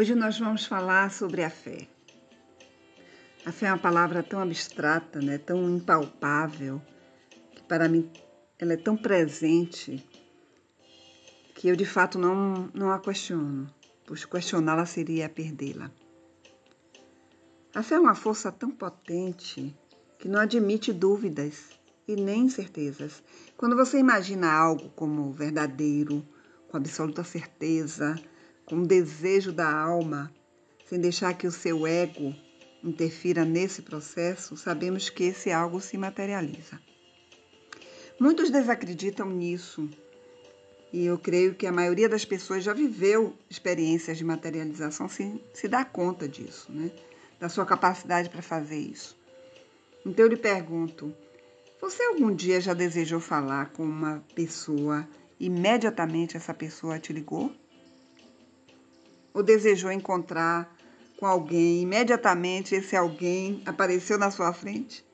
Hoje nós vamos falar sobre a fé. A fé é uma palavra tão abstrata, né? tão impalpável, que para mim ela é tão presente que eu de fato não, não a questiono, pois questioná-la seria perdê-la. A fé é uma força tão potente que não admite dúvidas e nem incertezas. Quando você imagina algo como verdadeiro, com absoluta certeza, com desejo da alma, sem deixar que o seu ego interfira nesse processo, sabemos que esse algo se materializa. Muitos desacreditam nisso e eu creio que a maioria das pessoas já viveu experiências de materialização sem se dar conta disso, né? da sua capacidade para fazer isso. Então eu lhe pergunto: você algum dia já desejou falar com uma pessoa e imediatamente essa pessoa te ligou? Ou desejou encontrar com alguém, imediatamente esse alguém apareceu na sua frente?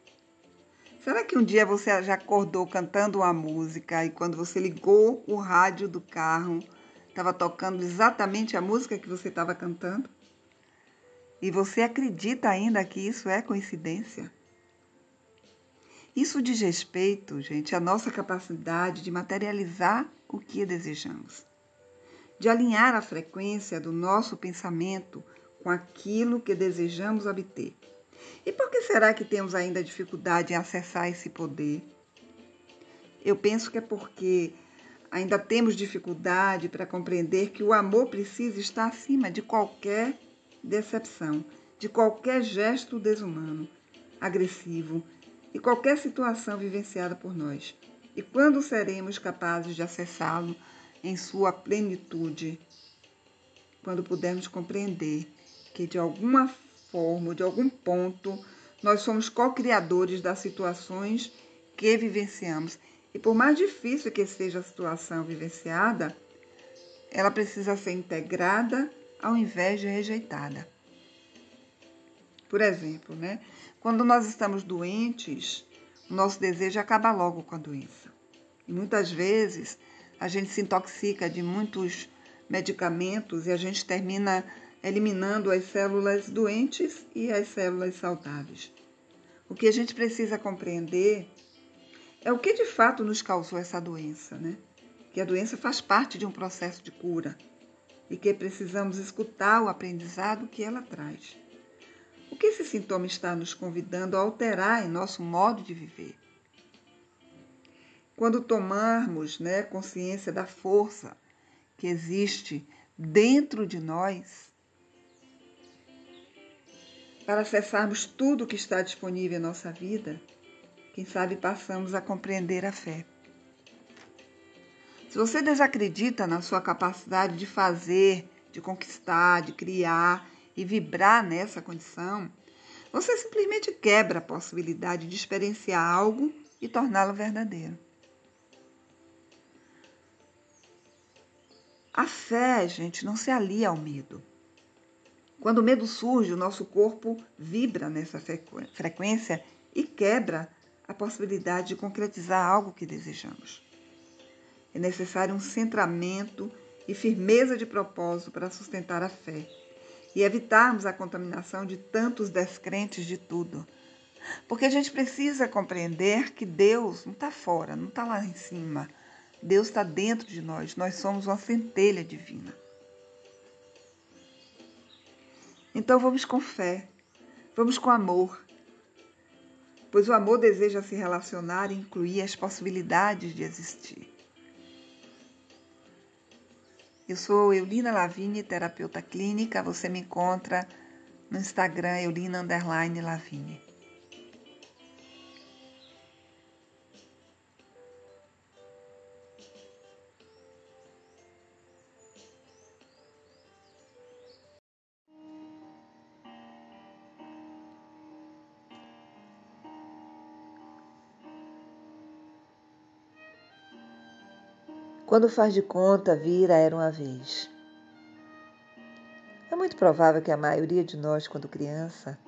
Será que um dia você já acordou cantando uma música e quando você ligou o rádio do carro, estava tocando exatamente a música que você estava cantando? E você acredita ainda que isso é coincidência? Isso diz respeito, gente, à nossa capacidade de materializar o que desejamos de alinhar a frequência do nosso pensamento com aquilo que desejamos obter. E por que será que temos ainda dificuldade em acessar esse poder? Eu penso que é porque ainda temos dificuldade para compreender que o amor precisa estar acima de qualquer decepção, de qualquer gesto desumano, agressivo e qualquer situação vivenciada por nós. E quando seremos capazes de acessá-lo em sua plenitude, quando pudermos compreender que de alguma forma, de algum ponto, nós somos co-criadores das situações que vivenciamos. E por mais difícil que seja a situação vivenciada, ela precisa ser integrada ao invés de rejeitada. Por exemplo, né? quando nós estamos doentes, o nosso desejo acaba logo com a doença. E muitas vezes a gente se intoxica de muitos medicamentos e a gente termina eliminando as células doentes e as células saudáveis. O que a gente precisa compreender é o que de fato nos causou essa doença, né? Que a doença faz parte de um processo de cura e que precisamos escutar o aprendizado que ela traz. O que esse sintoma está nos convidando a alterar em nosso modo de viver? Quando tomarmos né, consciência da força que existe dentro de nós, para acessarmos tudo que está disponível em nossa vida, quem sabe passamos a compreender a fé. Se você desacredita na sua capacidade de fazer, de conquistar, de criar e vibrar nessa condição, você simplesmente quebra a possibilidade de experienciar algo e torná-lo verdadeiro. A fé, gente, não se alia ao medo. Quando o medo surge, o nosso corpo vibra nessa frequência e quebra a possibilidade de concretizar algo que desejamos. É necessário um centramento e firmeza de propósito para sustentar a fé e evitarmos a contaminação de tantos descrentes de tudo. Porque a gente precisa compreender que Deus não está fora, não está lá em cima Deus está dentro de nós, nós somos uma centelha divina. Então vamos com fé, vamos com amor, pois o amor deseja se relacionar e incluir as possibilidades de existir. Eu sou Eulina Lavigne, terapeuta clínica. Você me encontra no Instagram Eulina Lavigne. Quando faz de conta, vira era uma vez. É muito provável que a maioria de nós, quando criança,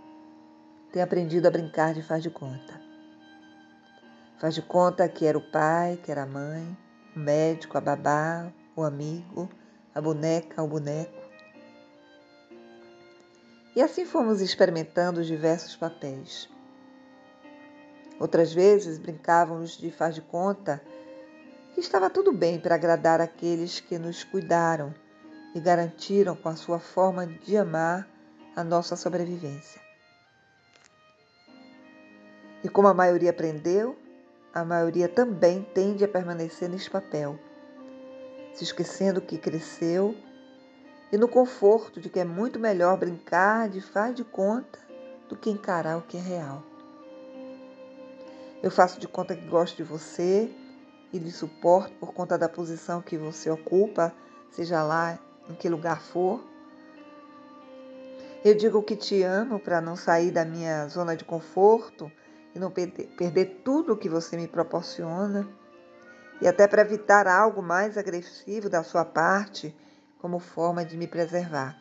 tenha aprendido a brincar de faz de conta. Faz de conta que era o pai, que era a mãe, o médico, a babá, o amigo, a boneca, o boneco. E assim fomos experimentando os diversos papéis. Outras vezes brincávamos de faz de conta que estava tudo bem para agradar aqueles que nos cuidaram e garantiram com a sua forma de amar a nossa sobrevivência. E como a maioria aprendeu, a maioria também tende a permanecer nesse papel, se esquecendo que cresceu e no conforto de que é muito melhor brincar de faz de conta do que encarar o que é real. Eu faço de conta que gosto de você e lhe suporto por conta da posição que você ocupa, seja lá em que lugar for. Eu digo que te amo para não sair da minha zona de conforto e não perder tudo o que você me proporciona. E até para evitar algo mais agressivo da sua parte, como forma de me preservar.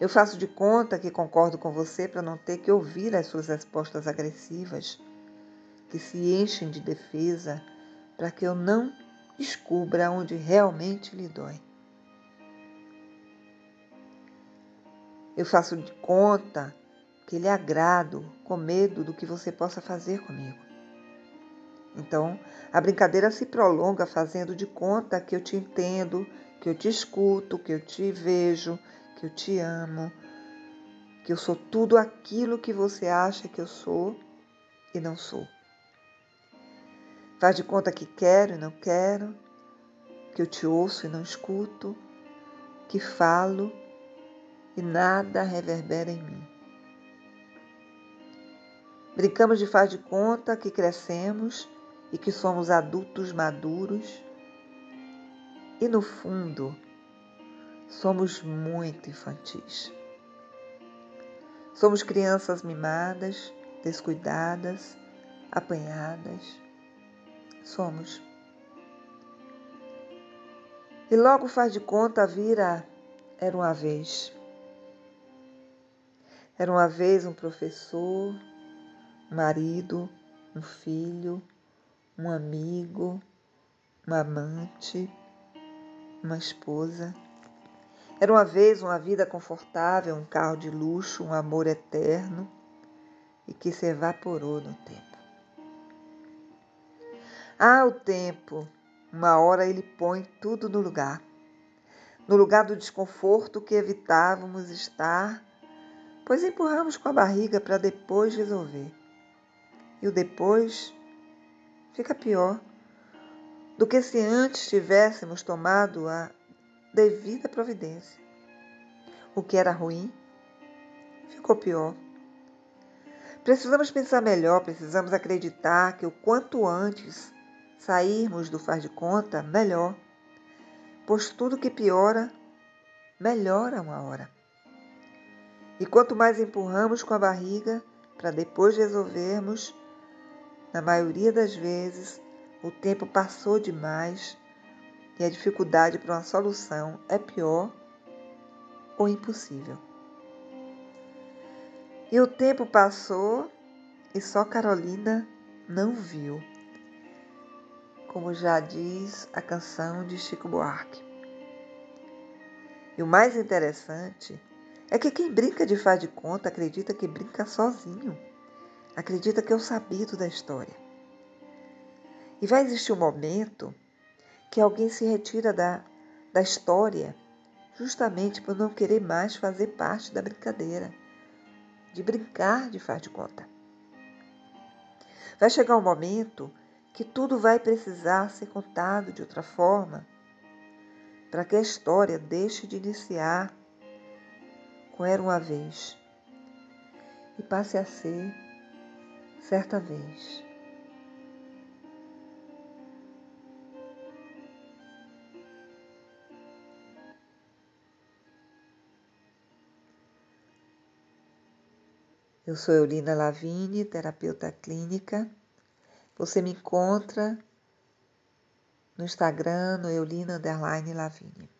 Eu faço de conta que concordo com você para não ter que ouvir as suas respostas agressivas que se enchem de defesa para que eu não descubra onde realmente lhe dói. Eu faço de conta que lhe agrado com medo do que você possa fazer comigo. Então, a brincadeira se prolonga fazendo de conta que eu te entendo, que eu te escuto, que eu te vejo, que eu te amo, que eu sou tudo aquilo que você acha que eu sou e não sou. Faz de conta que quero e não quero, que eu te ouço e não escuto, que falo e nada reverbera em mim. Brincamos de faz de conta que crescemos e que somos adultos maduros e no fundo somos muito infantis. Somos crianças mimadas, descuidadas, apanhadas somos. E logo faz de conta vira era uma vez. Era uma vez um professor, um marido, um filho, um amigo, um amante, uma esposa. Era uma vez uma vida confortável, um carro de luxo, um amor eterno e que se evaporou no tempo. Ah, o tempo, uma hora ele põe tudo no lugar. No lugar do desconforto que evitávamos estar, pois empurramos com a barriga para depois resolver. E o depois fica pior do que se antes tivéssemos tomado a devida providência. O que era ruim ficou pior. Precisamos pensar melhor, precisamos acreditar que o quanto antes sairmos do faz de conta, melhor. Pois tudo que piora, melhora uma hora. E quanto mais empurramos com a barriga para depois resolvermos, na maioria das vezes o tempo passou demais e a dificuldade para uma solução é pior ou impossível. E o tempo passou e só Carolina não viu como já diz a canção de Chico Buarque. E o mais interessante é que quem brinca de faz de conta acredita que brinca sozinho, acredita que é o sabido da história. E vai existir um momento que alguém se retira da, da história justamente por não querer mais fazer parte da brincadeira, de brincar de faz de conta. Vai chegar um momento que tudo vai precisar ser contado de outra forma para que a história deixe de iniciar com era uma vez e passe a ser certa vez. Eu sou Eulina Lavigne, terapeuta clínica você me encontra no Instagram, no Eulina Lavigne.